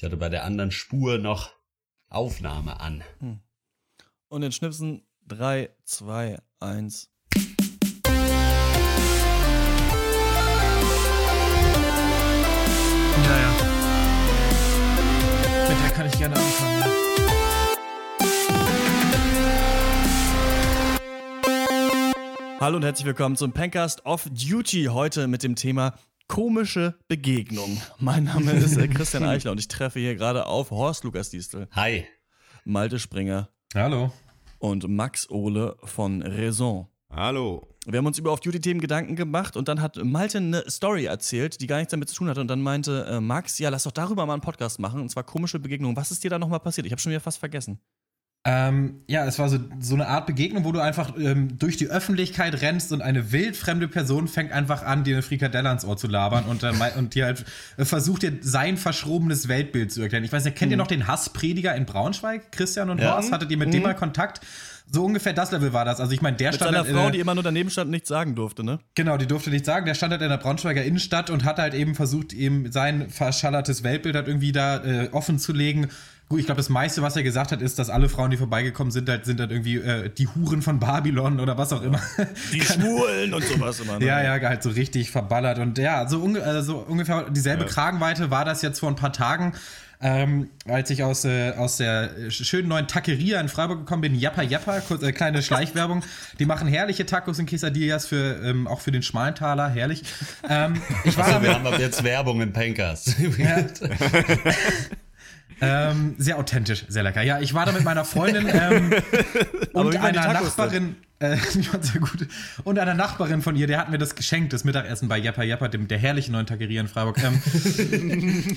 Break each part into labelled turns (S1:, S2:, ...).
S1: Ich hatte bei der anderen Spur noch Aufnahme an. Hm.
S2: Und den Schnipsen 3, 2, 1.
S3: Ja, ja. Mit der kann ich gerne anfangen. Ja.
S2: Hallo und herzlich willkommen zum Pencast of Duty. Heute mit dem Thema komische Begegnung. Mein Name ist äh, Christian Eichler und ich treffe hier gerade auf Horst Lukas Diestel.
S1: Hi.
S2: Malte Springer.
S4: Hallo.
S2: Und Max Ohle von Raison.
S4: Hallo.
S2: Wir haben uns über Off-Duty-Themen Gedanken gemacht und dann hat Malte eine Story erzählt, die gar nichts damit zu tun hatte. Und dann meinte äh, Max, ja, lass doch darüber mal einen Podcast machen. Und zwar komische Begegnungen. Was ist dir da nochmal passiert? Ich habe schon wieder fast vergessen.
S4: Ähm, ja, es war so, so eine Art Begegnung, wo du einfach ähm, durch die Öffentlichkeit rennst und eine wildfremde Person fängt einfach an, dir eine Frikadelle ans Ohr zu labern und, äh, und dir halt äh, versucht, dir sein verschrobenes Weltbild zu erklären. Ich weiß nicht, kennt mhm. ihr noch den Hassprediger in Braunschweig? Christian und ja. Horst? Hattet ihr mit mhm. dem mal Kontakt? So ungefähr das Level war das. Also ich meine, der
S2: Mit
S4: stand
S2: seiner halt Frau, die immer nur daneben stand, nichts sagen durfte, ne?
S4: Genau, die durfte nichts sagen. Der stand halt in der Braunschweiger Innenstadt und hat halt eben versucht, eben sein verschallertes Weltbild halt irgendwie da äh, offen zu legen Gut, ich glaube, das meiste, was er gesagt hat, ist, dass alle Frauen, die vorbeigekommen sind, halt, sind halt irgendwie äh, die Huren von Babylon oder was auch immer.
S2: Die Schwulen und sowas immer.
S4: Ne? Ja, ja, halt so richtig verballert. Und ja, so, unge äh, so ungefähr dieselbe ja. Kragenweite war das jetzt vor ein paar Tagen. Ähm, als ich aus, äh, aus der schönen neuen Taqueria in Freiburg gekommen bin, Jappa Jappa, kurz, äh, kleine Schleichwerbung. Die machen herrliche Tacos und Quesadillas für, ähm, auch für den Schmalentaler, herrlich. Ähm,
S1: ich war also, wir haben ab jetzt Werbung in Pankers. Ja.
S4: Ähm, sehr authentisch, sehr lecker. Ja, ich war da mit meiner Freundin ähm, und einer Nachbarin. Äh, sehr gut. Und einer Nachbarin von ihr, der hat mir das geschenkt, das Mittagessen bei Jepper Jepper, dem, der herrlichen neuen Tageria in Freiburg. Ähm,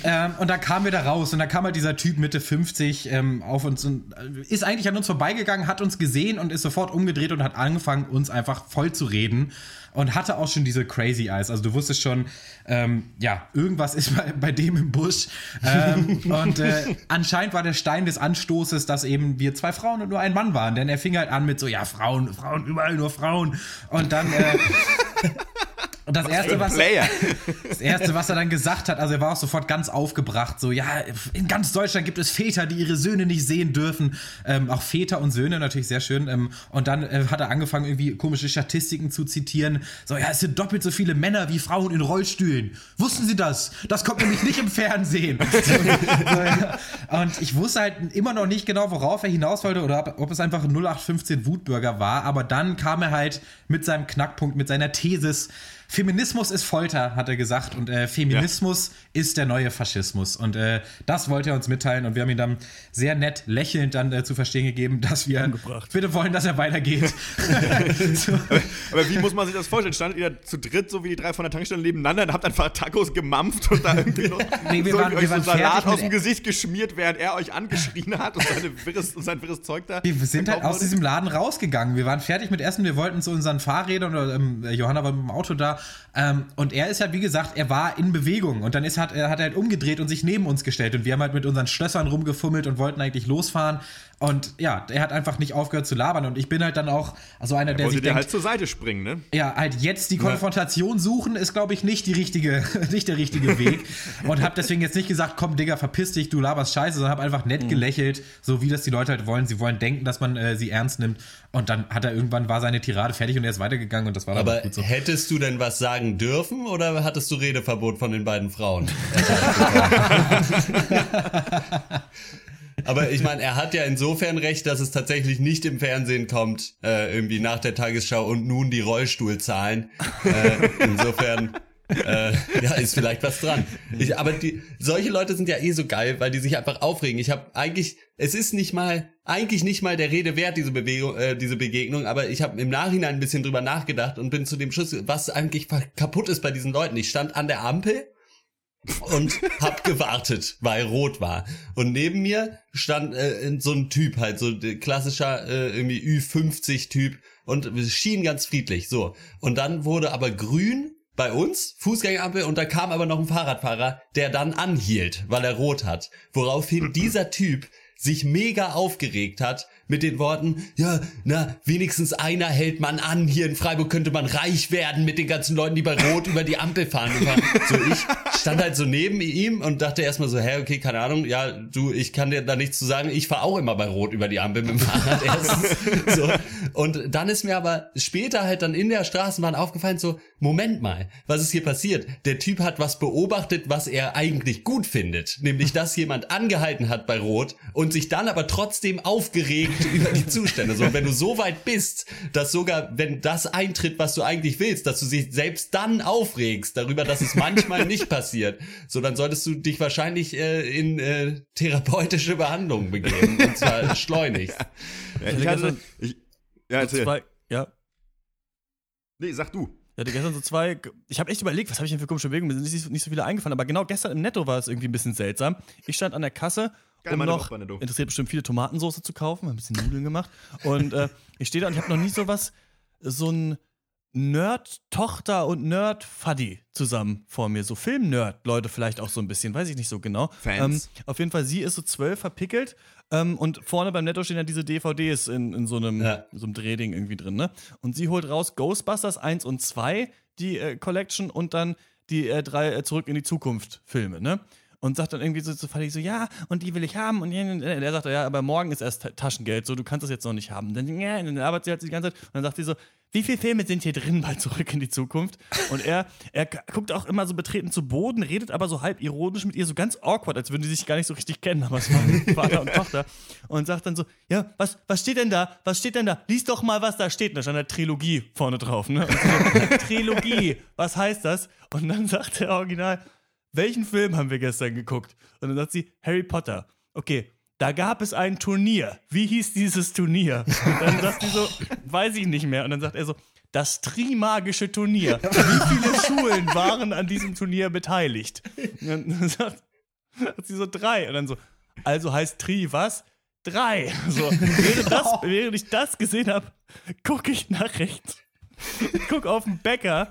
S4: ähm, und da kamen wir da raus und da kam halt dieser Typ Mitte 50 ähm, auf uns und äh, ist eigentlich an uns vorbeigegangen, hat uns gesehen und ist sofort umgedreht und hat angefangen, uns einfach voll zu reden und hatte auch schon diese Crazy Eyes. Also du wusstest schon, ähm, ja, irgendwas ist bei, bei dem im Busch. Ähm, und äh, anscheinend war der Stein des Anstoßes, dass eben wir zwei Frauen und nur ein Mann waren. Denn er fing halt an mit so, ja, Frauen, Frauen, überall nur Frauen. Und dann äh, Und das was erste, was, das erste, was er dann gesagt hat, also er war auch sofort ganz aufgebracht, so, ja, in ganz Deutschland gibt es Väter, die ihre Söhne nicht sehen dürfen. Ähm, auch Väter und Söhne natürlich sehr schön. Ähm, und dann äh, hat er angefangen, irgendwie komische Statistiken zu zitieren. So, ja, es sind doppelt so viele Männer wie Frauen in Rollstühlen. Wussten Sie das? Das kommt nämlich nicht im Fernsehen. so, ja. Und ich wusste halt immer noch nicht genau, worauf er hinaus wollte oder ob, ob es einfach ein 0815 Wutbürger war. Aber dann kam er halt mit seinem Knackpunkt, mit seiner Thesis, Feminismus ist Folter, hat er gesagt. Und äh, Feminismus ja. ist der neue Faschismus. Und äh, das wollte er uns mitteilen. Und wir haben ihn dann sehr nett lächelnd dann äh, zu verstehen gegeben, dass wir Umgebracht. bitte wollen, dass er weitergeht.
S2: so. aber, aber, wie muss man sich das vorstellen? Standet ihr zu dritt, so wie die drei von der Tankstelle nebeneinander und habt einfach Tacos gemampft und da irgendwie noch nee, wir so, waren, wir euch so Salat aus dem Gesicht geschmiert, während er euch angeschrien hat und, wirres, und sein wirres Zeug da.
S4: Wir sind halt aus diesem Laden rausgegangen. Wir waren fertig mit Essen. Wir wollten zu unseren Fahrrädern oder ähm, Johanna war mit dem Auto da ähm, und er ist halt, wie gesagt, er war in Bewegung. Und dann ist, hat, er hat er halt umgedreht und sich neben uns gestellt. Und wir haben halt mit unseren Schlössern rumgefummelt und wollten eigentlich losfahren und ja, er hat einfach nicht aufgehört zu labern und ich bin halt dann auch also einer,
S2: er
S4: der sich
S2: denkt, halt zur Seite springen, ne?
S4: Ja, halt jetzt die Konfrontation suchen ist, glaube ich, nicht die richtige, nicht der richtige Weg und habe deswegen jetzt nicht gesagt, komm, Digga, verpiss dich, du laberst Scheiße, sondern habe einfach nett mhm. gelächelt, so wie das die Leute halt wollen. Sie wollen denken, dass man äh, sie ernst nimmt und dann hat er irgendwann war seine Tirade fertig und er ist weitergegangen und das war dann
S1: Aber gut so. hättest du denn was sagen dürfen oder hattest du Redeverbot von den beiden Frauen? Aber ich meine, er hat ja insofern recht, dass es tatsächlich nicht im Fernsehen kommt, äh, irgendwie nach der Tagesschau und nun die Rollstuhlzahlen. Äh, insofern. äh, ja, ist vielleicht was dran. Ich, aber die, solche Leute sind ja eh so geil, weil die sich einfach aufregen. Ich habe eigentlich, es ist nicht mal, eigentlich nicht mal der Rede wert, diese Bewegung, äh, diese Begegnung, aber ich habe im Nachhinein ein bisschen drüber nachgedacht und bin zu dem Schluss, was eigentlich kaputt ist bei diesen Leuten. Ich stand an der Ampel und hab gewartet, weil rot war. Und neben mir stand äh, so ein Typ halt, so klassischer äh, irgendwie Ü50-Typ und schien ganz friedlich. So. Und dann wurde aber grün bei uns, Fußgängerampel, und da kam aber noch ein Fahrradfahrer, der dann anhielt, weil er rot hat. Woraufhin dieser Typ sich mega aufgeregt hat, mit den Worten, ja, na, wenigstens einer hält man an. Hier in Freiburg könnte man reich werden mit den ganzen Leuten, die bei Rot über die Ampel fahren. so, ich stand halt so neben ihm und dachte erstmal so, hä, okay, keine Ahnung, ja, du, ich kann dir da nichts zu sagen. Ich fahre auch immer bei Rot über die Ampel mit dem Fahrrad erstens. So. Und dann ist mir aber später halt dann in der Straßenbahn aufgefallen, so, Moment mal, was ist hier passiert? Der Typ hat was beobachtet, was er eigentlich gut findet. Nämlich, dass jemand angehalten hat bei Rot und sich dann aber trotzdem aufgeregt über die Zustände. So, und wenn du so weit bist, dass sogar, wenn das eintritt, was du eigentlich willst, dass du dich selbst dann aufregst darüber, dass es manchmal nicht passiert, so, dann solltest du dich wahrscheinlich äh, in äh, therapeutische Behandlung begeben. Und zwar schleunigst.
S2: Ja, ich hatte, ich, ja, erzähl.
S5: Zwei, ja.
S2: Nee, sag du.
S5: Ich hatte gestern so zwei. Ich habe echt überlegt, was habe ich denn für komische Bewegungen? Mir sind nicht, nicht so viele eingefallen, aber genau gestern im Netto war es irgendwie ein bisschen seltsam. Ich stand an der Kasse, Geil, um noch interessiert bestimmt viele Tomatensauce zu kaufen, ein bisschen Nudeln gemacht. Und äh, ich stehe da und ich habe noch nie so was, so ein Nerd-Tochter und Nerd-Fuddy zusammen vor mir. So Film-Nerd-Leute vielleicht auch so ein bisschen, weiß ich nicht so genau.
S2: Fans.
S5: Ähm, auf jeden Fall, sie ist so zwölf verpickelt ähm, und vorne beim Netto stehen ja diese DVDs in, in so einem, ja. so einem Drehding irgendwie drin, ne? Und sie holt raus Ghostbusters 1 und 2, die äh, Collection und dann die äh, drei äh, Zurück in die Zukunft Filme, ne? Und sagt dann irgendwie so zu Fadi so, ja, und die will ich haben. Und der sagt, ja, aber morgen ist erst Taschengeld, so, du kannst das jetzt noch nicht haben. Dann, ja, dann arbeitet sie halt die ganze Zeit und dann sagt sie so, wie viele Filme sind hier drin bei Zurück in die Zukunft? Und er, er guckt auch immer so betreten zu Boden, redet aber so halb ironisch mit ihr, so ganz awkward, als würden die sich gar nicht so richtig kennen, aber es waren Vater und Tochter. Und sagt dann so, ja, was, was steht denn da? Was steht denn da? Lies doch mal, was da steht. Und da stand eine Trilogie vorne drauf, ne? So, Trilogie, was heißt das? Und dann sagt der Original, welchen Film haben wir gestern geguckt? Und dann sagt sie, Harry Potter. Okay, da gab es ein Turnier. Wie hieß dieses Turnier? Und dann sagt sie so, weiß ich nicht mehr. Und dann sagt er so, das Trimagische Turnier. Wie viele Schulen waren an diesem Turnier beteiligt? Und dann sagt, sagt sie so drei. Und dann so, also heißt Tri was? Drei. So, während, das, während ich das gesehen habe, gucke ich nach rechts ich gucke auf den Bäcker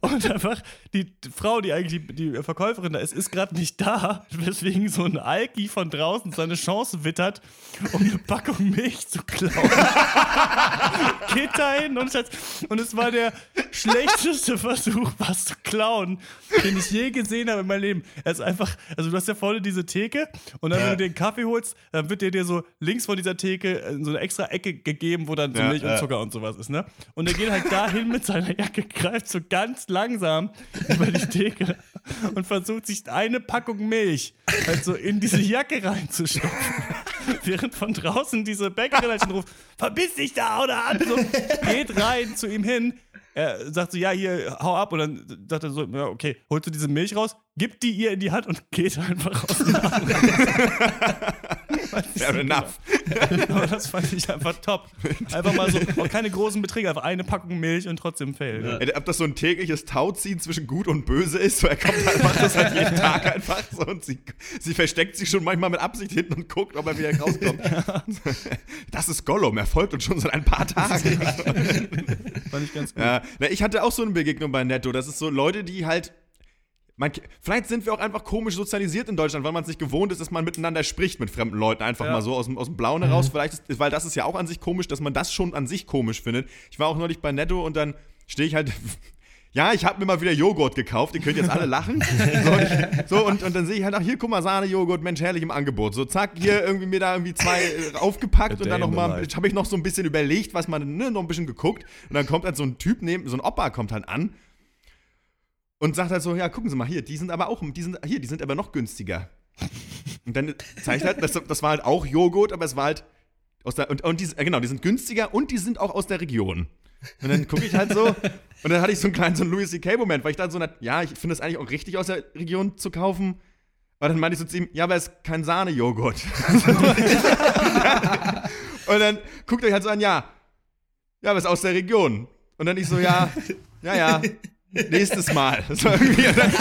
S5: und einfach die Frau, die eigentlich die, Verkäuferin da ist, ist gerade nicht da, weswegen so ein Alki von draußen seine Chance wittert, um eine Packung Milch zu klauen. Geht dahin und, und es war der schlechteste Versuch, was zu klauen, den ich je gesehen habe in meinem Leben. Er ist einfach, also du hast ja vorne diese Theke und dann, ja. wenn du den Kaffee holst, dann wird der dir so links von dieser Theke in so eine extra Ecke gegeben, wo dann so Milch ja. und Zucker und sowas ist, ne? Und er geht halt dahin mit seiner Jacke, greift so ganz langsam über die Theke und versucht sich eine Packung Milch halt so in diese Jacke reinzustopfen. Während von draußen diese Bäckerin schon ruft, verbiss dich da oder ab, so, geht rein zu ihm hin, er sagt so, ja, hier, hau ab. Und dann sagt er so, ja, okay, holst du diese Milch raus, gibt die ihr in die Hand und geht einfach raus.
S2: Fair enough.
S5: Aber das fand ich einfach top. Einfach mal so, auch keine großen Beträge, einfach eine Packung Milch und trotzdem fail. Ja.
S2: Ja. Ob das so ein tägliches Tauziehen zwischen gut und böse ist, so er kommt halt, macht das halt jeden Tag einfach so und sie, sie versteckt sich schon manchmal mit Absicht hinten und guckt, ob er wieder rauskommt. Ja. Das ist Gollum, er folgt uns schon seit ein paar Tagen.
S5: fand ich ganz gut. Ja,
S2: na, ich hatte auch so eine Begegnung bei Netto. Das ist so Leute, die halt. Man, vielleicht sind wir auch einfach komisch sozialisiert in Deutschland, weil man es nicht gewohnt ist, dass man miteinander spricht mit fremden Leuten, einfach ja. mal so aus dem, aus dem Blauen heraus. Mhm. Vielleicht ist, weil das ist ja auch an sich komisch, dass man das schon an sich komisch findet. Ich war auch neulich bei Netto und dann stehe ich halt ja, ich habe mir mal wieder Joghurt gekauft, ihr könnt jetzt alle lachen. So, und, ich, so, und, und dann sehe ich halt, ach hier, guck mal, Sahne-Joghurt, Mensch, herrlich im Angebot. So, zack, hier irgendwie mir da irgendwie zwei äh, aufgepackt und dann nochmal, habe ich noch so ein bisschen überlegt, was man, ne, noch ein bisschen geguckt. Und dann kommt halt so ein Typ neben, so ein Opa kommt halt an und sagt halt so, ja, gucken Sie mal hier, die sind aber auch, die sind, hier, die sind aber noch günstiger. Und dann zeigt halt, das, das war halt auch Joghurt, aber es war halt aus der, und, und die, genau, die sind günstiger und die sind auch aus der Region. Und dann gucke ich halt so, und dann hatte ich so einen kleinen so einen Louis C.K.-Moment, weil ich dann so, ja, ich finde es eigentlich auch richtig aus der Region zu kaufen. Aber dann meinte ich so zu ihm, ja, aber es ist kein Sahne-Joghurt. und dann guckt euch halt so an, ja, ja, aber es ist aus der Region. Und dann ich so, ja, ja, ja, nächstes Mal. So irgendwie, dann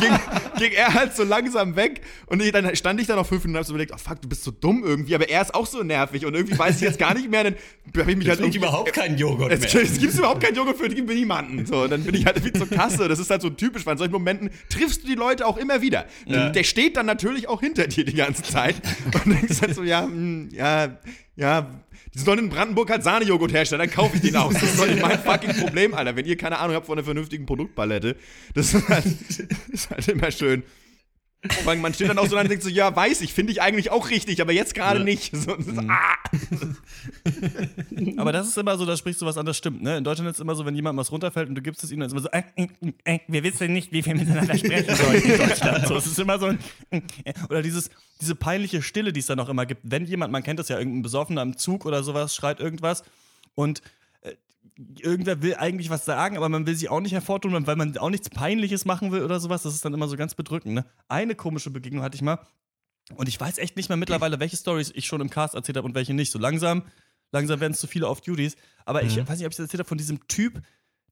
S2: ging, ging, er halt so langsam weg und ich, dann stand ich da noch fünf Minuten und hab so überlegt, oh fuck, du bist so dumm irgendwie, aber er ist auch so nervig und irgendwie weiß ich jetzt gar nicht mehr, dann habe ich mich
S1: halt irgendwie überhaupt keinen Joghurt
S2: es,
S1: mehr.
S2: Es gibt überhaupt keinen Joghurt für niemanden. So, und dann bin ich halt irgendwie zur Kasse. Das ist halt so typisch, weil in solchen Momenten triffst du die Leute auch immer wieder. Ja. Der steht dann natürlich auch hinter dir die ganze Zeit und denkst halt so, ja, mh, hm, ja, ja, die sollen in Brandenburg halt Sahnejoghurt herstellen, dann kaufe ich den aus. Das ist doch nicht mein fucking Problem, Alter. Wenn ihr keine Ahnung habt von einer vernünftigen Produktpalette, das ist halt, ist halt immer schön. Allem, man steht dann auch so da und denkt so, ja, weiß ich, finde ich eigentlich auch richtig, aber jetzt gerade ja. nicht. So, so, mhm. ah.
S5: Aber das ist immer so, da sprichst du was an, das stimmt, ne? In Deutschland ist es immer so, wenn jemand was runterfällt und du gibst es ihm, dann ist es immer so, äh, äh, äh, wir wissen nicht, wie wir miteinander sprechen sollen in Deutschland. So, es ist immer so ein, äh, oder dieses, diese peinliche Stille, die es dann auch immer gibt, wenn jemand, man kennt das ja, irgendein Besoffener im Zug oder sowas, schreit irgendwas und irgendwer will eigentlich was sagen, aber man will sich auch nicht hervortun, weil man auch nichts Peinliches machen will oder sowas. Das ist dann immer so ganz bedrückend. Ne? Eine komische Begegnung hatte ich mal. Und ich weiß echt nicht mehr mittlerweile, welche Stories ich schon im Cast erzählt habe und welche nicht. So langsam, langsam werden es zu viele Off-Duties. Aber mhm. ich weiß nicht, ob ich das erzählt habe von diesem Typ,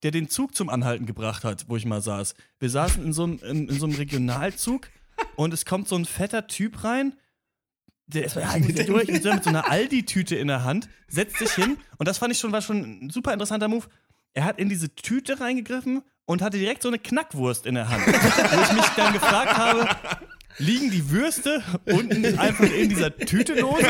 S5: der den Zug zum Anhalten gebracht hat, wo ich mal saß. Wir saßen in so einem, in, in so einem Regionalzug und es kommt so ein fetter Typ rein der ist eigentlich durch mit so einer Aldi-Tüte in der Hand, setzt sich hin und das fand ich schon, war schon ein super interessanter Move. Er hat in diese Tüte reingegriffen und hatte direkt so eine Knackwurst in der Hand. wo ich mich dann gefragt habe, liegen die Würste unten einfach in dieser Tüte lose?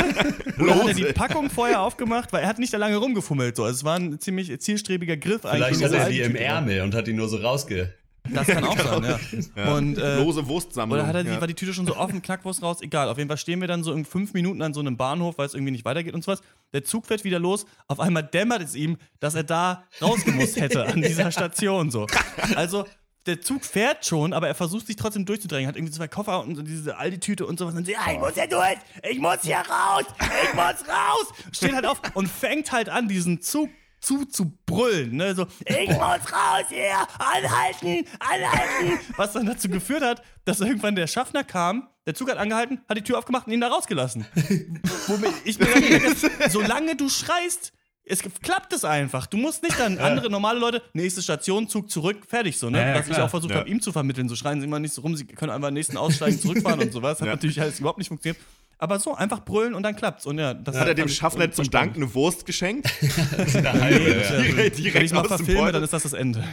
S5: Oder hat er die Packung vorher aufgemacht? Weil er hat nicht da lange rumgefummelt. So. Also es war ein ziemlich zielstrebiger Griff
S1: eigentlich. Vielleicht hat er die im Ärmel und hat die nur so rausge
S5: das kann auch genau. sein, ja. ja. Und,
S2: äh, Lose Wurstsammlung.
S5: Oder hat er die, war die Tüte schon so offen, Knackwurst raus? Egal. Auf jeden Fall stehen wir dann so in fünf Minuten an so einem Bahnhof, weil es irgendwie nicht weitergeht und sowas. Der Zug fährt wieder los. Auf einmal dämmert es ihm, dass er da rausgemusst hätte an dieser Station so. Also der Zug fährt schon, aber er versucht sich trotzdem durchzudrängen. Hat irgendwie zwei Koffer und diese Aldi-Tüte und sowas. Und sie, ja, ich muss hier durch, ich muss hier raus, ich muss raus. Steht halt auf und fängt halt an, diesen Zug zu zu brüllen, ne? So, ich muss raus hier, anhalten, anhalten. Was dann dazu geführt hat, dass irgendwann der Schaffner kam, der Zug hat angehalten, hat die Tür aufgemacht und ihn da rausgelassen. Womit ich mir denke, solange du schreist, es klappt es einfach. Du musst nicht dann andere normale Leute, nächste Station, Zug zurück, fertig so, ne? Ja, ja, Was ich auch versucht ja. habe, ihm zu vermitteln. So schreien sie immer nicht so rum, sie können einfach nächsten aussteigen, zurückfahren und sowas. Hat natürlich alles überhaupt nicht funktioniert. Aber so, einfach brüllen und dann klappt's. Und ja,
S2: das hat er dem Schaffner zum Dank eine Wurst geschenkt?
S5: nee, ja. direkt, direkt Wenn ich mal verfilme, dann ist das das Ende.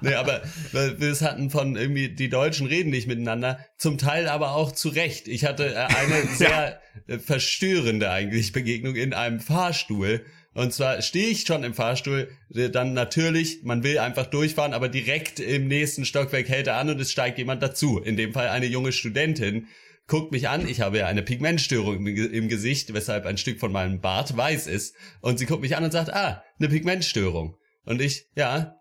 S1: nee, aber wir hatten von irgendwie, die Deutschen reden nicht miteinander, zum Teil aber auch zu Recht. Ich hatte äh, eine sehr ja. Äh, verstörende eigentlich Begegnung in einem Fahrstuhl. Und zwar stehe ich schon im Fahrstuhl, äh, dann natürlich, man will einfach durchfahren, aber direkt im nächsten Stockwerk hält er an und es steigt jemand dazu. In dem Fall eine junge Studentin guckt mich an, ich habe ja eine Pigmentstörung im, Gesicht, weshalb ein Stück von meinem Bart weiß ist. Und sie guckt mich an und sagt, ah, eine Pigmentstörung. Und ich, ja,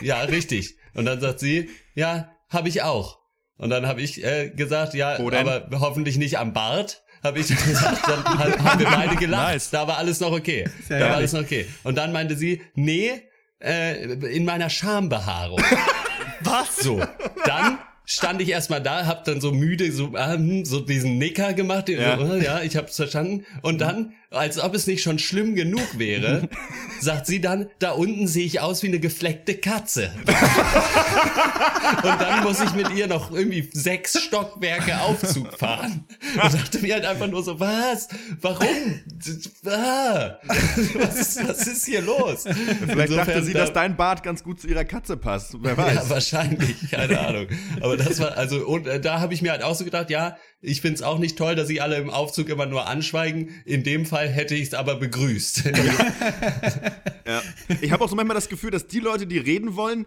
S1: ja, richtig. Und dann sagt sie, ja, habe ich auch. Und dann habe ich äh, gesagt, ja, aber hoffentlich nicht am Bart. Habe ich gesagt, dann haben wir beide gelacht. Nice. Da war alles noch okay. Sehr da war alles noch okay. Und dann meinte sie, nee, äh, in meiner Schambehaarung.
S5: Was?
S1: So, dann stand ich erstmal da, hab dann so müde so, ähm, so diesen Nicker gemacht, ja, so, ja ich hab's verstanden. Und dann als ob es nicht schon schlimm genug wäre, sagt sie dann, da unten sehe ich aus wie eine gefleckte Katze. und dann muss ich mit ihr noch irgendwie sechs Stockwerke Aufzug fahren. Und dachte mir halt einfach nur so, was? Warum? Ah, was, ist, was ist hier los?
S2: Vielleicht Insofern, dachte sie, da, dass dein Bart ganz gut zu ihrer Katze passt. Wer weiß. Ja,
S1: wahrscheinlich, keine Ahnung. Aber das war, also, und äh, da habe ich mir halt auch so gedacht, ja, ich find's auch nicht toll, dass sie alle im Aufzug immer nur anschweigen. In dem Fall hätte ich es aber begrüßt.
S2: ja. Ich habe auch so manchmal das Gefühl, dass die Leute, die reden wollen,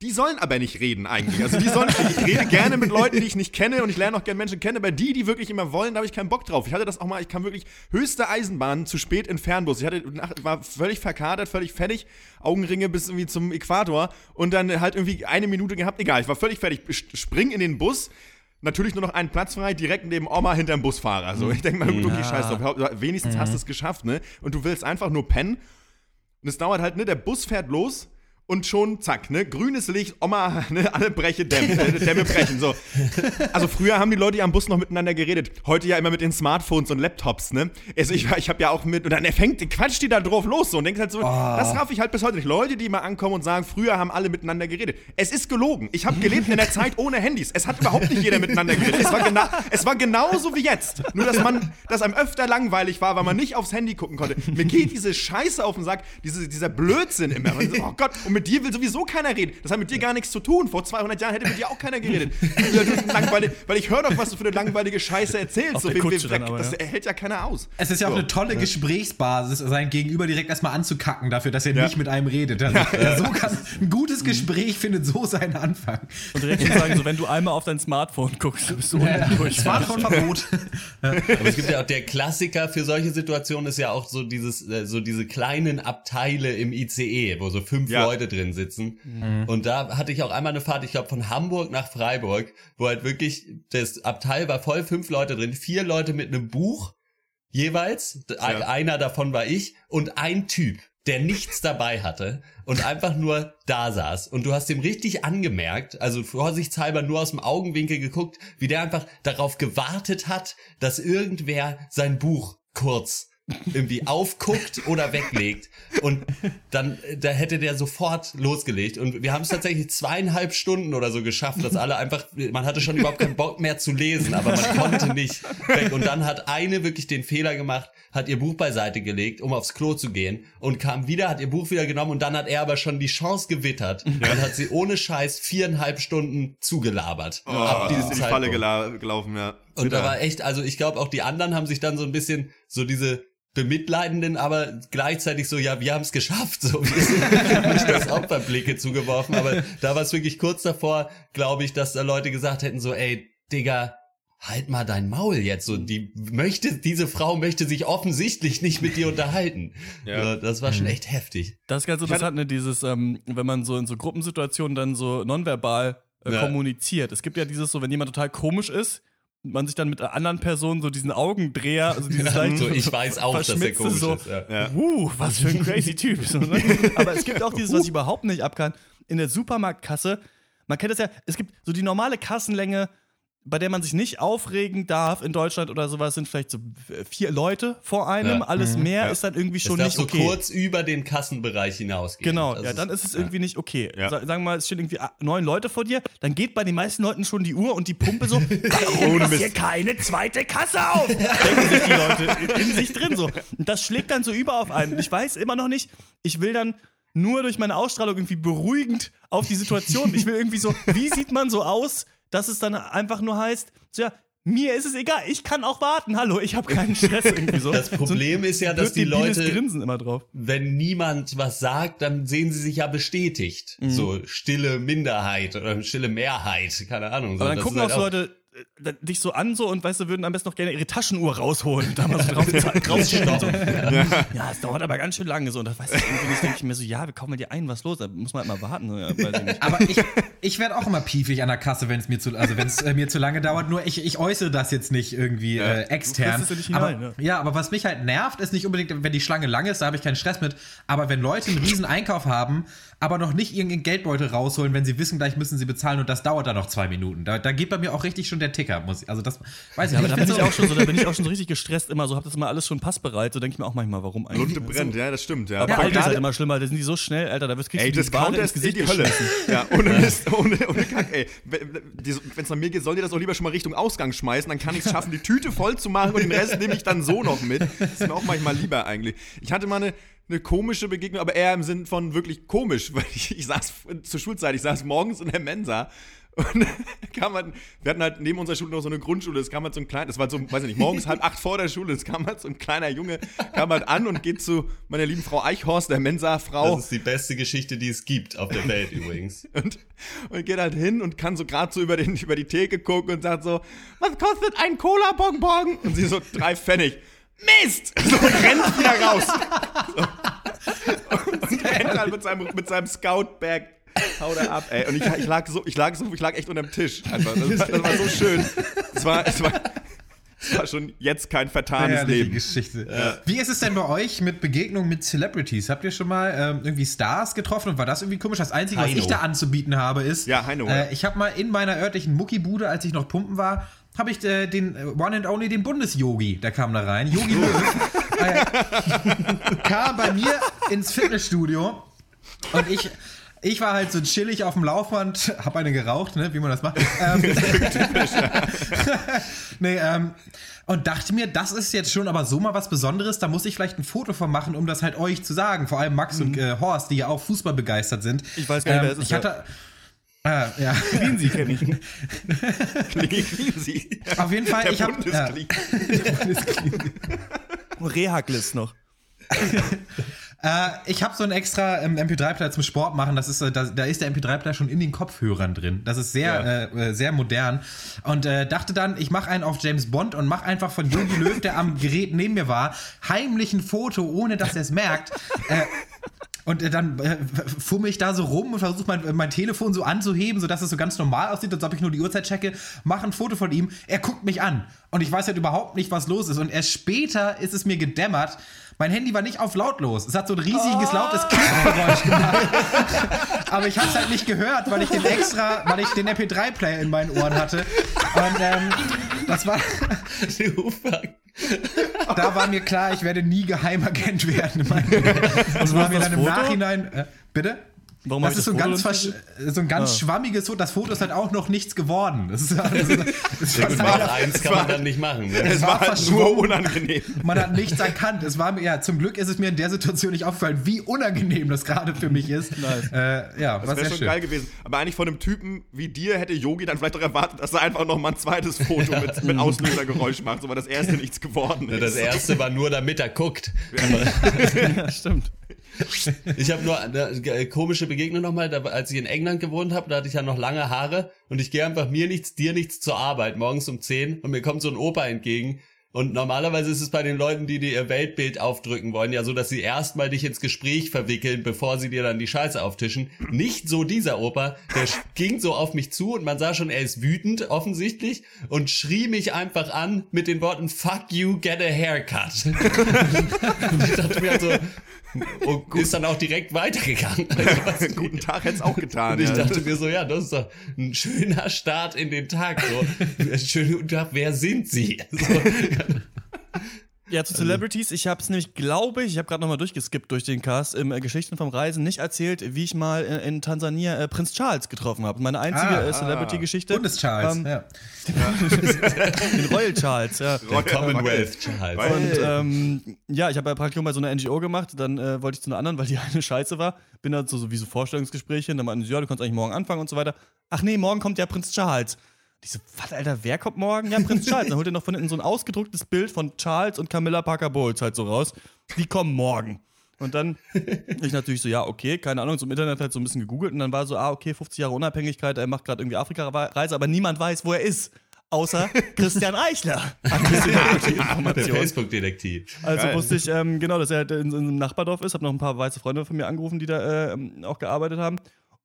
S2: die sollen aber nicht reden eigentlich. Also die sollen, ich rede gerne mit Leuten, die ich nicht kenne und ich lerne auch gerne Menschen kennen, aber die, die wirklich immer wollen, da habe ich keinen Bock drauf. Ich hatte das auch mal, ich kam wirklich höchste Eisenbahn zu spät in Fernbus. Ich hatte, war völlig verkadert, völlig fertig, Augenringe bis irgendwie zum Äquator und dann halt irgendwie eine Minute gehabt. Egal, ich war völlig fertig, spring in den Bus, natürlich nur noch einen Platz frei, direkt neben Oma hinterm Busfahrer. So, ich denke mal, du, ja. scheiß drauf. Wenigstens mhm. hast du es geschafft, ne? Und du willst einfach nur pennen. Und es dauert halt, ne? Der Bus fährt los und schon zack, ne, grünes Licht, Oma, ne, alle Breche, Dämme, äh, Dämme brechen, so. Also früher haben die Leute ja am Bus noch miteinander geredet, heute ja immer mit den Smartphones und Laptops, ne. Also ich, ich habe ja auch mit, und dann fängt, quatscht die da drauf los so und denkt halt so, oh. das raff ich halt bis heute nicht. Leute, die mal ankommen und sagen, früher haben alle miteinander geredet. Es ist gelogen. Ich habe gelebt in der Zeit ohne Handys. Es hat überhaupt nicht jeder miteinander geredet. Es war, genau, es war genauso wie jetzt. Nur, dass man, dass einem öfter langweilig war, weil man nicht aufs Handy gucken konnte. Mir geht diese Scheiße auf den Sack, diese, dieser Blödsinn immer. So, oh Gott, und mit dir will sowieso keiner reden. Das hat mit dir gar nichts zu tun. Vor 200 Jahren hätte mit dir auch keiner geredet. weil ich höre doch, was du für eine langweilige Scheiße erzählst. So, wem, wem, aber, das ja. hält ja keiner aus.
S4: Es ist ja auch so. eine tolle ja. Gesprächsbasis, sein Gegenüber direkt erstmal anzukacken dafür, dass er ja. nicht mit einem redet. Also, so kann, ein gutes Gespräch findet so seinen Anfang.
S5: Und direkt zu sagen, so, wenn du einmal auf dein Smartphone guckst, bist du ja, durch.
S4: Smartphone-Verbot.
S1: aber es gibt ja auch der Klassiker für solche Situationen ist ja auch so dieses, äh, so diese kleinen Abteile im ICE, wo so fünf Leute drin sitzen. Mhm. Und da hatte ich auch einmal eine Fahrt, ich glaube, von Hamburg nach Freiburg, wo halt wirklich das Abteil war voll, fünf Leute drin, vier Leute mit einem Buch jeweils, ja. einer davon war ich und ein Typ, der nichts dabei hatte und einfach nur da saß. Und du hast ihm richtig angemerkt, also vorsichtshalber nur aus dem Augenwinkel geguckt, wie der einfach darauf gewartet hat, dass irgendwer sein Buch kurz irgendwie aufguckt oder weglegt. Und dann, da hätte der sofort losgelegt. Und wir haben es tatsächlich zweieinhalb Stunden oder so geschafft, dass alle einfach, man hatte schon überhaupt keinen Bock mehr zu lesen, aber man konnte nicht weg. Und dann hat eine wirklich den Fehler gemacht, hat ihr Buch beiseite gelegt, um aufs Klo zu gehen und kam wieder, hat ihr Buch wieder genommen und dann hat er aber schon die Chance gewittert ja. und hat sie ohne Scheiß viereinhalb Stunden zugelabert.
S2: Oh, ab die ist in die Falle gelaufen, ja.
S1: Und da war echt, also ich glaube auch die anderen haben sich dann so ein bisschen so diese bemitleidenden, aber gleichzeitig so, ja, wir haben es geschafft, so wir sind nicht das Opferblicke zugeworfen, aber da war es wirklich kurz davor, glaube ich, dass da Leute gesagt hätten so, ey, Digga, halt mal dein Maul jetzt, so, die möchte, diese Frau möchte sich offensichtlich nicht mit dir unterhalten. Ja. So, das war schon mhm. echt heftig.
S5: Das ist ganz interessant, ne, dieses, ähm, wenn man so in so Gruppensituationen dann so nonverbal äh, ja. kommuniziert. Es gibt ja dieses so, wenn jemand total komisch ist, man sich dann mit einer anderen Person so diesen Augendreher, also dieses
S1: ja, so, ich weiß auch, dass der komisch so, ist. Ja.
S5: ja. Uh, was für ein crazy Typ. So, ne? Aber es gibt auch dieses, was ich überhaupt nicht abkann, in der Supermarktkasse. Man kennt das ja, es gibt so die normale Kassenlänge bei der man sich nicht aufregen darf in Deutschland oder sowas, sind vielleicht so vier Leute vor einem. Ja. Alles mhm. mehr ja. ist dann irgendwie schon nicht okay.
S1: so kurz über den Kassenbereich hinausgehen.
S5: Genau, das ja, dann ist es ja. irgendwie nicht okay. Sagen wir mal, es stehen irgendwie neun Leute vor dir, dann geht bei den meisten Leuten schon die Uhr und die Pumpe so, warum ist hier keine zweite Kasse auf? Denken sich die Leute in sich drin so. Und das schlägt dann so über auf einen. Ich weiß immer noch nicht, ich will dann nur durch meine Ausstrahlung irgendwie beruhigend auf die Situation. Ich will irgendwie so, wie sieht man so aus, dass es dann einfach nur heißt, so ja, mir ist es egal, ich kann auch warten. Hallo, ich habe keinen Stress irgendwie so.
S1: Das Problem so ist ja, dass die Leute
S5: grinsen immer drauf.
S1: Wenn niemand was sagt, dann sehen sie sich ja bestätigt. Mhm. So stille Minderheit oder stille Mehrheit, keine Ahnung.
S5: So, Aber dann gucken halt auch Leute, dich so an so und weißt du, würden am besten noch gerne ihre Taschenuhr rausholen und da mal so drauf, so. ja. ja, es dauert aber ganz schön lange so und das weiß ich irgendwie nicht, denke ich mir so, ja, wir kaufen mal dir ein, was los? Da muss man halt mal warten. Ja,
S4: aber ich, ich werde auch immer piefig an der Kasse, wenn es mir zu, also wenn es äh, mir zu lange dauert. Nur ich, ich äußere das jetzt nicht irgendwie ja. äh, extern. Du nicht hinein, aber, ja. ja, aber was mich halt nervt, ist nicht unbedingt, wenn die Schlange lang ist, da habe ich keinen Stress mit. Aber wenn Leute einen riesen Einkauf haben, aber noch nicht irgendeinen Geldbeutel rausholen, wenn sie wissen, gleich müssen sie bezahlen und das dauert dann noch zwei Minuten. Da, da geht bei mir auch richtig schon der Ticker, muss ich, also das weiß ich ja,
S5: nicht. Aber da bin ich auch schon so, da bin ich auch schon so richtig gestresst immer so, hab das immer alles schon passbereit, so denke ich mir auch manchmal, warum eigentlich.
S2: Lunte brennt, so. ja, das stimmt, ja.
S5: Aber ja, Alter ist halt immer schlimmer, da sind die so schnell, Alter, da wirst kriegst
S2: ey,
S5: du
S2: das Counter ist Gesicht die Hölle. ja, ohne Mist, ohne, ohne Kack, ey. Wenn es nach mir geht, soll ihr das auch lieber schon mal Richtung Ausgang schmeißen, dann kann ich es schaffen, die Tüte voll zu machen und den Rest nehme ich dann so noch mit. Das ist mir auch manchmal lieber eigentlich. Ich hatte mal eine, eine komische Begegnung, aber eher im Sinn von wirklich komisch, weil ich, ich saß zur Schulzeit, ich saß morgens in der Mensa und kam halt, wir hatten halt neben unserer Schule noch so eine Grundschule, es kam halt so ein kleiner, das war so, weiß ich nicht, morgens halb acht vor der Schule, es kam halt so ein kleiner Junge, kam halt an und geht zu meiner lieben Frau Eichhorst, der Mensa-Frau.
S1: Das ist die beste Geschichte, die es gibt auf der Welt übrigens.
S2: und, und geht halt hin und kann so gerade so über, den, über die Theke gucken und sagt so, was kostet ein Cola-Bonbon? Und sie so, drei Pfennig. Mist! So rennt wieder raus. So. Und rennt halt mit seinem, mit seinem Scout-Bag. Hau da ab, ey. Und ich, ich, lag so, ich lag so, ich lag echt unterm Tisch. Einfach. Das, war, das war so schön. Es war, es war, war schon jetzt kein vertanes Leben.
S4: Geschichte. Ja. Wie ist es denn bei euch mit Begegnungen mit Celebrities? Habt ihr schon mal ähm, irgendwie Stars getroffen und war das irgendwie komisch? Das Einzige, Heino. was ich da anzubieten habe, ist,
S2: ja, Heino,
S4: äh, ich habe mal in meiner örtlichen Muckibude, als ich noch pumpen war, habe ich äh, den äh, One and Only, den Bundesyogi, der kam da rein. Yogi Löw äh, kam bei mir ins Fitnessstudio und ich ich war halt so chillig auf dem Laufband, hab eine geraucht, ne, wie man das macht. Ähm, nee, ähm, und dachte mir, das ist jetzt schon aber so mal was Besonderes, da muss ich vielleicht ein Foto von machen, um das halt euch zu sagen. Vor allem Max mhm. und äh, Horst, die ja auch Fußball begeistert sind.
S5: Ich weiß gar nicht, ähm, wer es
S4: ist. Ich hatte,
S5: Ah, ja.
S2: Cleansy kenne ich. Cleansy.
S4: Auf jeden Fall,
S2: Der
S4: ich habe. Ja.
S5: Rehaglis noch.
S4: Äh, ich habe so einen extra ähm, MP3-Player zum Sport machen. Das ist, äh, da, da, ist der MP3-Player schon in den Kopfhörern drin. Das ist sehr, ja. äh, äh sehr modern. Und äh, dachte dann, ich mache einen auf James Bond und mache einfach von Jogi Löw, der am Gerät neben mir war, heimlich ein Foto, ohne dass er es merkt. Und äh, dann äh, fummel ich da so rum und versuche mein, mein Telefon so anzuheben, sodass es so ganz normal aussieht, als ob ich nur die Uhrzeit checke, mache ein Foto von ihm. Er guckt mich an. Und ich weiß halt überhaupt nicht, was los ist. Und erst später ist es mir gedämmert, mein Handy war nicht auf lautlos. Es hat so ein riesiges, oh. lautes Klickgeräusch gemacht. Aber ich habe es halt nicht gehört, weil ich den extra, weil ich den MP3-Player in meinen Ohren hatte. Und ähm, das war. da war mir klar, ich werde nie Geheimagent werden. Das war mir dann im Nachhinein. Äh, bitte?
S5: Warum
S4: das ist so ein, ganz so ein ganz ah. schwammiges Foto. Das Foto ist halt auch noch nichts geworden. Das ist, also,
S1: das war, war, eins kann man dann nicht machen. Ne?
S2: Es, es war, war halt nur unangenehm.
S4: Man hat nichts erkannt. Es war ja zum Glück ist es mir in der Situation nicht aufgefallen, wie unangenehm das gerade für mich ist. Nice. Äh, ja,
S2: das wäre schon schön. geil gewesen. Aber eigentlich von einem Typen wie dir hätte Yogi dann vielleicht auch erwartet, dass er einfach noch mal ein zweites Foto ja. mit, mit Auslösergeräusch macht, so weil das erste nichts geworden ist.
S1: Das erste war nur, damit er guckt.
S5: ja, stimmt.
S1: Ich habe nur eine äh, komische Begegnung nochmal, als ich in England gewohnt habe, da hatte ich ja noch lange Haare und ich gehe einfach mir nichts, dir nichts zur Arbeit, morgens um 10 und mir kommt so ein Opa entgegen und normalerweise ist es bei den Leuten, die dir ihr Weltbild aufdrücken wollen, ja so, dass sie erstmal dich ins Gespräch verwickeln, bevor sie dir dann die Scheiße auftischen. Nicht so dieser Opa, der ging so auf mich zu und man sah schon, er ist wütend offensichtlich und schrie mich einfach an mit den Worten Fuck you, get a haircut. und ich dachte mir also, und ist dann auch direkt weitergegangen.
S2: Also, Guten Tag hätte es auch getan.
S1: Und ich dachte mir so, ja, das ist doch ein schöner Start in den Tag. So, schönen Tag, wer sind Sie? So.
S5: Ja, zu Celebrities. Ich habe es nämlich, glaube ich, ich habe gerade nochmal durchgeskippt durch den Cast, im äh, Geschichten vom Reisen nicht erzählt, wie ich mal äh, in Tansania äh, Prinz Charles getroffen habe. Meine einzige ah, äh, Celebrity-Geschichte.
S4: Bundes-Charles, ähm, ja.
S5: den Royal Charles, ja.
S1: Der Commonwealth Charles.
S5: Und ähm, ja, ich habe ja Praktikum bei so einer NGO gemacht, dann äh, wollte ich zu einer anderen, weil die eine scheiße war. Bin da so, so wie so Vorstellungsgespräche, dann meinten sie, ja, du kannst eigentlich morgen anfangen und so weiter. Ach nee, morgen kommt ja Prinz Charles. Ich so, was, Alter, wer kommt morgen? Ja, Prinz Charles. Dann holt er noch von hinten so ein ausgedrucktes Bild von Charles und Camilla Parker Bowles halt so raus. Die kommen morgen. Und dann ich natürlich so, ja, okay, keine Ahnung, so im Internet halt so ein bisschen gegoogelt und dann war so, ah, okay, 50 Jahre Unabhängigkeit, er macht gerade irgendwie Afrika-Reise, aber niemand weiß, wo er ist. Außer Christian Eichler.
S1: Der Facebook-Detektiv.
S5: Also Geil. wusste ich, ähm, genau, dass er halt in, in einem Nachbardorf ist. Hab noch ein paar weiße Freunde von mir angerufen, die da äh, auch gearbeitet haben.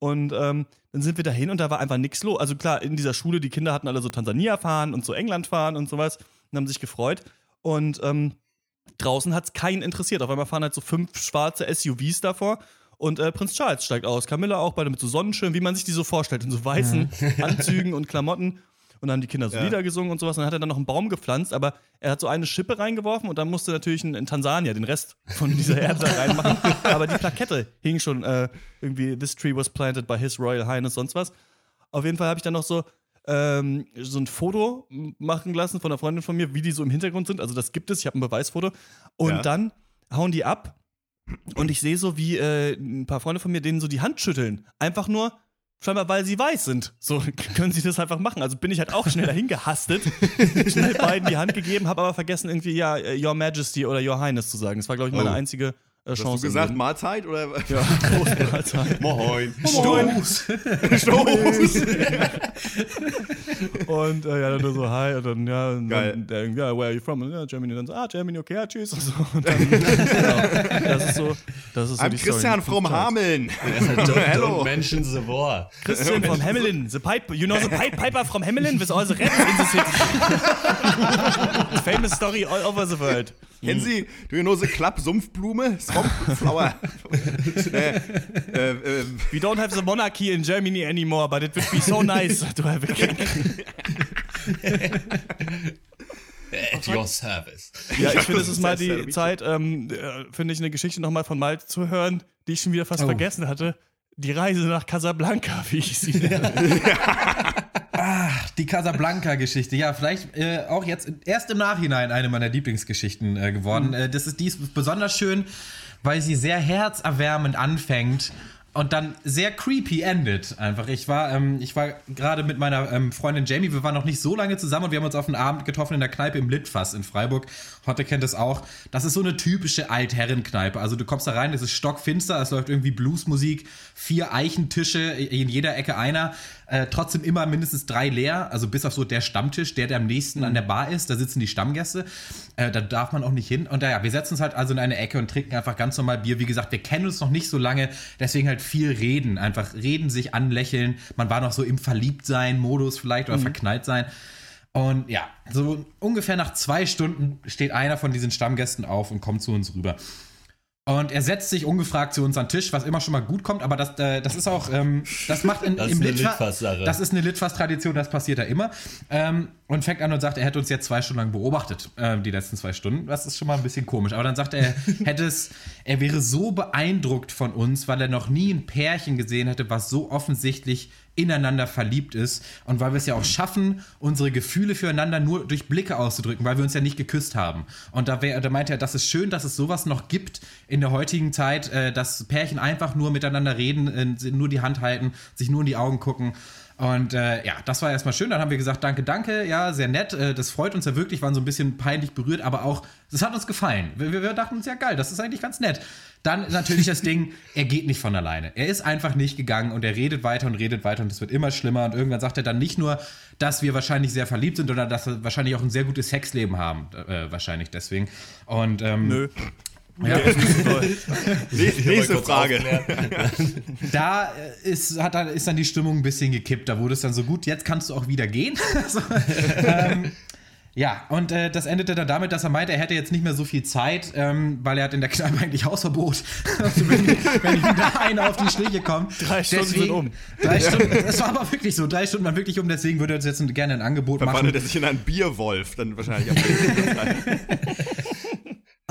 S5: Und ähm, dann sind wir dahin und da war einfach nichts los. Also klar, in dieser Schule, die Kinder hatten alle so Tansania fahren und so England fahren und sowas und haben sich gefreut. Und ähm, draußen hat es keinen interessiert. Auf einmal fahren halt so fünf schwarze SUVs davor. Und äh, Prinz Charles steigt aus. Camilla auch, beide mit so Sonnenschirm, wie man sich die so vorstellt, in so weißen Anzügen und Klamotten und dann haben die Kinder so ja. Lieder gesungen und sowas. Und dann hat er dann noch einen Baum gepflanzt, aber er hat so eine Schippe reingeworfen und dann musste natürlich in, in Tansania den Rest von dieser Erde reinmachen. aber die Plakette hing schon äh, irgendwie, this tree was planted by his royal highness, sonst was. Auf jeden Fall habe ich dann noch so ähm, so ein Foto machen lassen von einer Freundin von mir, wie die so im Hintergrund sind. Also das gibt es, ich habe ein Beweisfoto. Und ja. dann hauen die ab und ich sehe so, wie äh, ein paar Freunde von mir denen so die Hand schütteln. Einfach nur, scheinbar weil sie weiß sind. So können sie das einfach machen. Also bin ich halt auch schnell dahin gehastet, schnell beiden die Hand gegeben, habe aber vergessen irgendwie ja Your Majesty oder Your Highness zu sagen. Das war glaube ich meine oh. einzige äh, Chance. Hast
S2: du gesagt Mahlzeit oder?
S5: Ja, große Mahlzeit.
S1: Moin.
S2: Stoß. Stoß.
S5: und äh, ja, dann nur so hi und dann ja, und dann, der, ja, where are you from? Und, ja, Germany. Und dann so, ah, Germany, okay, ja, tschüss. Und so. Und dann, genau, das ist so, das ist so
S2: I'm die Christian Story. from Hameln.
S1: don't, Hello. Don't mention the war.
S5: Christian from Hamelin, the pipe, you know the pipe piper from Hamelin with all the rats in the city. Famous story all over the world.
S2: Kennen Sie, do you know the club Sumpfblume? Swampflower.
S5: äh, äh, äh, We don't have the monarchy in Germany anymore, but it would be so nice to have a king.
S1: At your service.
S5: Ja, ich finde, es ist mal die Zeit, ähm, äh, finde ich, eine Geschichte nochmal von Malte zu hören, die ich schon wieder fast oh. vergessen hatte. Die Reise nach Casablanca, wie ich sie nenne.
S4: Ach, die Casablanca-Geschichte. Ja, vielleicht äh, auch jetzt erst im Nachhinein eine meiner Lieblingsgeschichten äh, geworden. Mhm. Äh, das ist dies besonders schön, weil sie sehr herzerwärmend anfängt und dann sehr creepy endet einfach. Ich war, ähm, ich war gerade mit meiner ähm, Freundin Jamie, wir waren noch nicht so lange zusammen und wir haben uns auf einen Abend getroffen in der Kneipe im Litfass in Freiburg. Hotte kennt es auch. Das ist so eine typische Altherrenkneipe. Also du kommst da rein, es ist stockfinster, es läuft irgendwie Bluesmusik, vier Eichentische, in jeder Ecke einer. Äh, trotzdem immer mindestens drei leer, also bis auf so der Stammtisch, der, der am nächsten an der Bar ist, da sitzen die Stammgäste. Äh, da darf man auch nicht hin. Und naja, wir setzen uns halt also in eine Ecke und trinken einfach ganz normal Bier. Wie gesagt, wir kennen uns noch nicht so lange, deswegen halt viel reden. Einfach reden, sich anlächeln. Man war noch so im Verliebtsein-Modus vielleicht oder mhm. verknallt sein. Und ja, so ungefähr nach zwei Stunden steht einer von diesen Stammgästen auf und kommt zu uns rüber. Und er setzt sich ungefragt zu uns an den Tisch, was immer schon mal gut kommt, aber das, äh, das ist auch, ähm, das macht in,
S1: das
S4: im
S1: Litfass.
S4: Das ist eine Litfass-Tradition, das passiert da immer. Ähm, und fängt an und sagt, er hätte uns jetzt zwei Stunden lang beobachtet, äh, die letzten zwei Stunden. Das ist schon mal ein bisschen komisch. Aber dann sagt er, er hätte es, er wäre so beeindruckt von uns, weil er noch nie ein Pärchen gesehen hätte, was so offensichtlich ineinander verliebt ist und weil wir es ja auch schaffen, unsere Gefühle füreinander nur durch Blicke auszudrücken, weil wir uns ja nicht geküsst haben. Und da, wär, da meinte er, das ist schön, dass es sowas noch gibt in der heutigen Zeit, äh, dass Pärchen einfach nur miteinander reden, äh, nur die Hand halten, sich nur in die Augen gucken. Und äh, ja, das war erstmal schön. Dann haben wir gesagt, danke, danke, ja, sehr nett. Äh, das freut uns ja wirklich, waren so ein bisschen peinlich berührt, aber auch, das hat uns gefallen. Wir, wir dachten uns, ja geil, das ist eigentlich ganz nett. Dann natürlich das Ding, er geht nicht von alleine. Er ist einfach nicht gegangen und er redet weiter und redet weiter und es wird immer schlimmer. Und irgendwann sagt er dann nicht nur, dass wir wahrscheinlich sehr verliebt sind oder dass wir wahrscheinlich auch ein sehr gutes Sexleben haben. Äh, wahrscheinlich deswegen. Und, ähm,
S2: Nö. Ja. Nächste Frage.
S4: da ist, hat, ist dann die Stimmung ein bisschen gekippt. Da wurde es dann so gut, jetzt kannst du auch wieder gehen. so, ähm, ja, und äh, das endete dann damit, dass er meinte, er hätte jetzt nicht mehr so viel Zeit, ähm, weil er hat in der Kneipe eigentlich Hausverbot. also wenn, wenn ihm da einer auf die Schliche kommt.
S5: Drei Stunden deswegen, sind um.
S4: Drei Stunden, es war aber wirklich so, drei Stunden waren wirklich um, deswegen würde er jetzt gerne ein Angebot
S2: Verwandelt
S4: machen.
S2: er sich in einen Bierwolf, dann wahrscheinlich.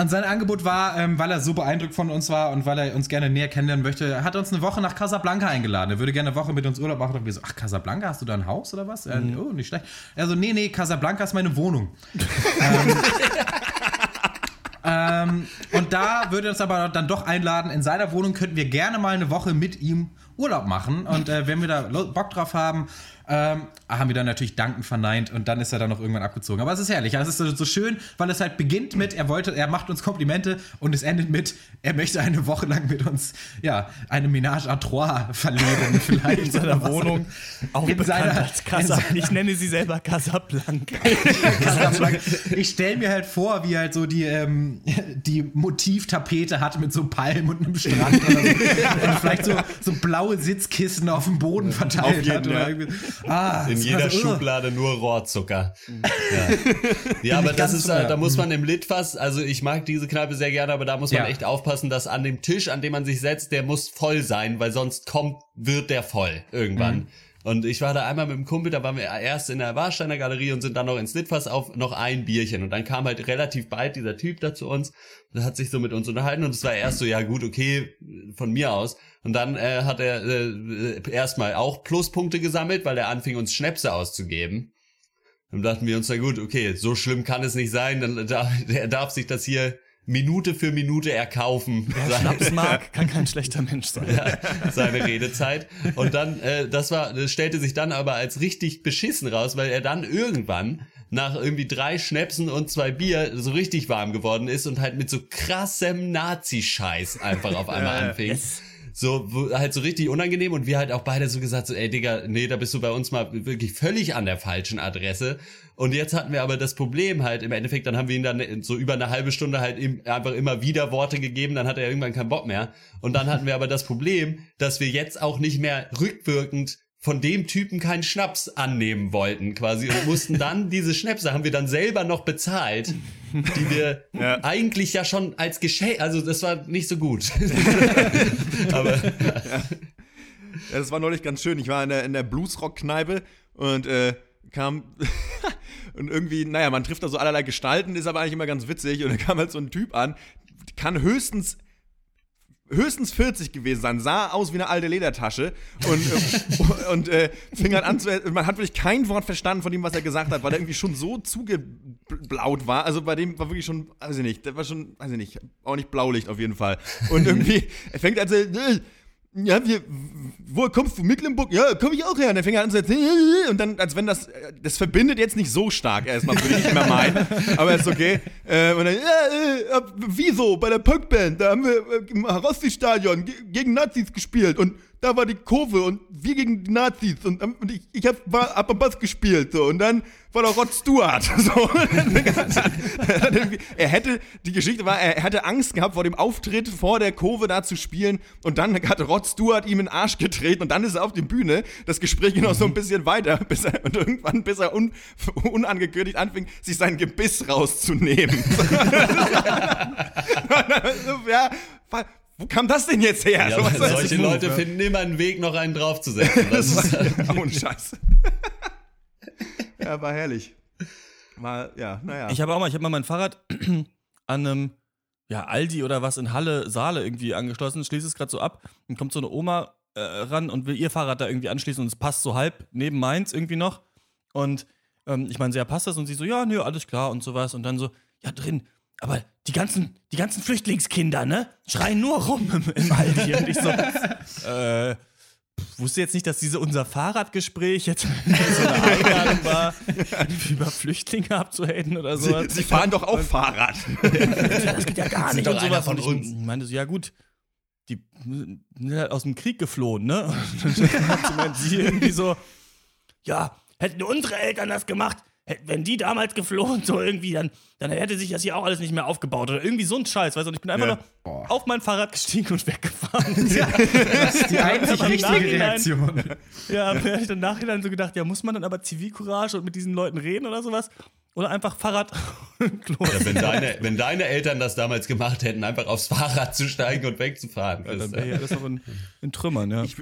S4: Und sein Angebot war, ähm, weil er so beeindruckt von uns war und weil er uns gerne näher kennenlernen möchte, hat uns eine Woche nach Casablanca eingeladen. Er würde gerne eine Woche mit uns Urlaub machen. Und wir so, ach, Casablanca, hast du da ein Haus oder was? Mhm. oh, nicht schlecht. Er so, nee, nee, Casablanca ist meine Wohnung. ähm, ähm, und da würde er uns aber dann doch einladen, in seiner Wohnung könnten wir gerne mal eine Woche mit ihm Urlaub machen. Und äh, wenn wir da Bock drauf haben, ähm, haben wir dann natürlich dankend verneint und dann ist er dann noch irgendwann abgezogen. Aber es ist herrlich. Also es ist so schön, weil es halt beginnt mit, er wollte, er macht uns Komplimente und es endet mit, er möchte eine Woche lang mit uns, ja, eine Ménage à trois verleben vielleicht.
S5: In seiner Wohnung. Auch in seiner, als Casa, seiner, Ich nenne sie selber Casablanca.
S4: Casablanca. Ich stelle mir halt vor, wie halt so die, ähm, die Motivtapete hat mit so Palmen und einem Strand oder so. und vielleicht so, so blaue Sitzkissen auf dem Boden verteilt
S1: jeden, hat. Oder ja. Ah, in jeder also, Schublade nur Rohrzucker. Ja, ja aber das ist, äh, da muss man im Litfass, also ich mag diese Kneipe sehr gerne, aber da muss man ja. echt aufpassen, dass an dem Tisch, an dem man sich setzt, der muss voll sein, weil sonst kommt, wird der voll irgendwann. Mhm. Und ich war da einmal mit dem Kumpel, da waren wir erst in der Warsteiner Galerie und sind dann noch ins Litfass auf noch ein Bierchen. Und dann kam halt relativ bald dieser Typ da zu uns und hat sich so mit uns unterhalten und es war erst so, ja gut, okay, von mir aus. Und dann äh, hat er äh, erstmal auch Pluspunkte gesammelt, weil er anfing, uns Schnäpse auszugeben. Dann dachten wir uns, na gut, okay, so schlimm kann es nicht sein, dann da, er darf sich das hier Minute für Minute erkaufen.
S5: Wer Schnaps mag, kann kein schlechter Mensch sein. Ja,
S1: seine Redezeit. Und dann, äh, das war, das stellte sich dann aber als richtig beschissen raus, weil er dann irgendwann nach irgendwie drei Schnäpsen und zwei Bier so richtig warm geworden ist und halt mit so krassem Nazi-Scheiß einfach auf einmal anfing. Yes so halt so richtig unangenehm und wir halt auch beide so gesagt so ey Digga, nee, da bist du bei uns mal wirklich völlig an der falschen Adresse. Und jetzt hatten wir aber das Problem halt im Endeffekt, dann haben wir ihn dann so über eine halbe Stunde halt einfach immer wieder Worte gegeben, dann hat er irgendwann keinen Bock mehr. Und dann hatten wir aber das Problem, dass wir jetzt auch nicht mehr rückwirkend von dem Typen keinen Schnaps annehmen wollten quasi und mussten dann diese Schnäpse haben wir dann selber noch bezahlt, die wir ja. eigentlich ja schon als Geschenk, also das war nicht so gut. Aber ja.
S2: ja. das war neulich ganz schön. Ich war in der, in der Bluesrock-Kneipe und äh, kam und irgendwie, naja, man trifft da so allerlei Gestalten, ist aber eigentlich immer ganz witzig und dann kam halt so ein Typ an, kann höchstens höchstens 40 gewesen sein, sah aus wie eine alte Ledertasche und, äh, und äh, fing halt an zu. Man hat wirklich kein Wort verstanden von dem, was er gesagt hat, weil er irgendwie schon so zugeblaut war. Also bei dem war wirklich schon, weiß ich nicht, der war schon, weiß ich nicht, auch nicht Blaulicht auf jeden Fall. Und irgendwie, er fängt zu. Äh, ja, wir, wo kommst du? Mecklenburg? Ja, komm ich auch her. Und dann fängt er an zu erzählen, und dann, als wenn das, das verbindet jetzt nicht so stark erstmal, würde ich nicht mehr meinen. Aber ist okay. Äh, und dann, ja, äh, wieso? Bei der Punkband, da haben wir äh, im Rossi-Stadion gegen Nazis gespielt und da war die Kurve und wir gegen die Nazis und, und ich, ich hab, war, hab am Bass gespielt so und dann war da Rod Stewart. So. er hätte, die Geschichte war, er hatte Angst gehabt vor dem Auftritt vor der Kurve da zu spielen und dann hat Rod Stewart ihm in den Arsch getreten und dann ist er auf die Bühne. Das Gespräch ging noch so ein bisschen weiter bis er, und irgendwann, bis er un, unangekündigt anfing, sich sein Gebiss rauszunehmen. ja, wo kam das denn jetzt her?
S1: Ja, so, solche Leute ja. finden immer einen Weg, noch einen draufzusetzen. Das ist
S2: auch ein Scheiß. ja, war herrlich. Mal, ja, naja.
S5: Ich habe auch mal, ich habe mal mein Fahrrad an einem ja, Aldi oder was in Halle, Saale irgendwie angeschlossen, schließe es gerade so ab und kommt so eine Oma äh, ran und will ihr Fahrrad da irgendwie anschließen und es passt so halb neben meins irgendwie noch. Und ähm, ich meine, ja, passt das? Und sie so, ja, nö, alles klar und sowas. Und dann so, ja, drin, aber die ganzen, die ganzen Flüchtlingskinder, ne, schreien nur rum im, im Aldi. Und ich so, äh, wusste jetzt nicht, dass diese unser Fahrradgespräch jetzt so eine Einladung war, über Flüchtlinge abzuhaten oder so.
S2: Sie, Sie, fahren doch auch Fahrrad.
S5: das geht ja gar nicht. Und sowas. Von uns. ich meinte so, ja gut, die sind halt aus dem Krieg geflohen, ne? Und dann hat sie irgendwie so, ja, hätten unsere Eltern das gemacht, wenn die damals geflohen, so irgendwie, dann, dann hätte sich das hier auch alles nicht mehr aufgebaut. Oder irgendwie so ein Scheiß, weißt du? Und ich bin einfach ja. nur auf mein Fahrrad gestiegen und weggefahren. Ja,
S4: das ist die einzig richtige Reaktion.
S5: Ja, habe ich dann nachhinein so gedacht, ja, muss man dann aber Zivilcourage und mit diesen Leuten reden oder sowas? Oder einfach Fahrrad
S1: ja, wenn, deine, wenn deine Eltern das damals gemacht hätten, einfach aufs Fahrrad zu steigen und wegzufahren.
S5: Ja, dann wäre ja alles noch in, in Trümmern, ja.
S2: Ich,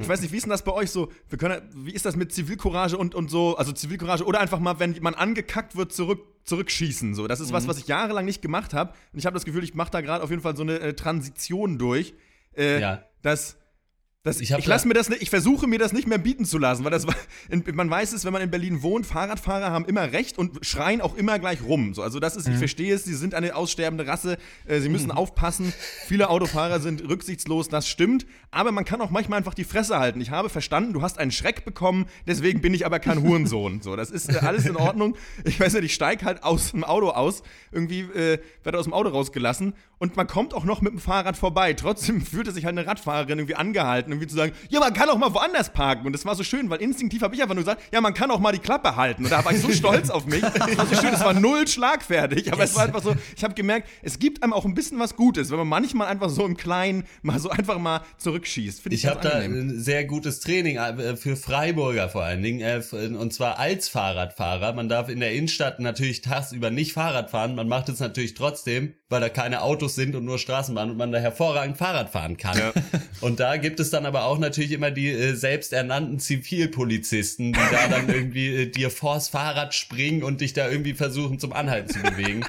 S2: ich weiß nicht, wie ist denn das bei euch so? Wir können, wie ist das mit Zivilcourage und, und so? Also Zivilcourage oder einfach mal, wenn man angekackt wird, zurück, zurückschießen. So. Das ist mhm. was, was ich jahrelang nicht gemacht habe. Und ich habe das Gefühl, ich mache da gerade auf jeden Fall so eine äh, Transition durch. Äh, ja. Dass das, ich, ich lasse mir das nicht, ich versuche mir das nicht mehr bieten zu lassen, weil das in, man weiß es, wenn man in Berlin wohnt, Fahrradfahrer haben immer recht und schreien auch immer gleich rum. So, also das ist, mhm. ich verstehe es, sie sind eine aussterbende Rasse, äh, sie müssen mhm. aufpassen. Viele Autofahrer sind rücksichtslos, das stimmt. Aber man kann auch manchmal einfach die Fresse halten. Ich habe verstanden, du hast einen Schreck bekommen, deswegen bin ich aber kein Hurensohn. So, das ist äh, alles in Ordnung. Ich weiß nicht, ich steige halt aus dem Auto aus, irgendwie äh, werde aus dem Auto rausgelassen und man kommt auch noch mit dem Fahrrad vorbei. Trotzdem fühlte sich halt eine Radfahrerin irgendwie angehalten, irgendwie zu sagen, ja, man kann auch mal woanders parken. Und das war so schön, weil instinktiv habe ich einfach nur gesagt, ja, man kann auch mal die Klappe halten. Und da war ich so stolz auf mich. Das war so schön, es war null schlagfertig. Aber yes. es war einfach so, ich habe gemerkt, es gibt einem auch ein bisschen was Gutes, wenn man manchmal einfach so im Kleinen mal so einfach mal zurückschießt.
S1: Find ich ich habe da ein sehr gutes Training äh, für Freiburger vor allen Dingen. Äh, und zwar als Fahrradfahrer. Man darf in der Innenstadt natürlich tagsüber nicht Fahrrad fahren. Man macht es natürlich trotzdem, weil da keine Autos sind und nur Straßenbahn und man da hervorragend Fahrrad fahren kann. Ja. Und da gibt es dann aber auch natürlich immer die äh, selbsternannten Zivilpolizisten, die da dann irgendwie äh, dir vors Fahrrad springen und dich da irgendwie versuchen zum Anhalten zu bewegen.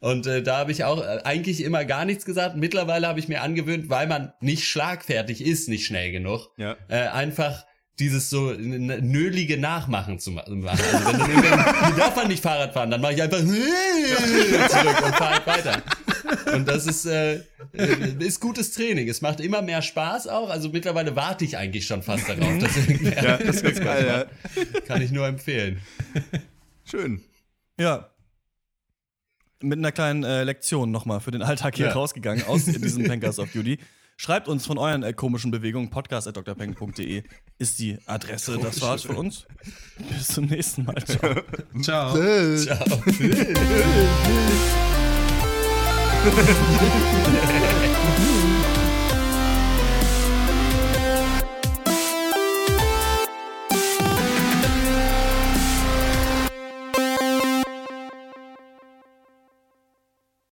S1: Und äh, da habe ich auch äh, eigentlich immer gar nichts gesagt. Mittlerweile habe ich mir angewöhnt, weil man nicht schlagfertig ist, nicht schnell genug, ja. äh, einfach dieses so nölige Nachmachen zu machen. Also wenn dann irgendwann, darf man nicht Fahrrad fahren, dann mache ich einfach zurück und fahre halt weiter. Und das ist, äh, äh, ist gutes Training. Es macht immer mehr Spaß auch. Also mittlerweile warte ich eigentlich schon fast darauf, dass irgendwer ja, das ist geil, ja. Kann ich nur empfehlen.
S2: Schön.
S5: Ja. Mit einer kleinen äh, Lektion nochmal für den Alltag hier ja. rausgegangen aus diesem Pankers of Duty. Schreibt uns von euren äh, komischen Bewegungen. Podcast.drpeng.de ist die Adresse. Das war's von uns. Bis zum nächsten Mal. Ciao.
S4: Ciao.
S1: Ciao. 嘿嘿嘿嘿嘿嘿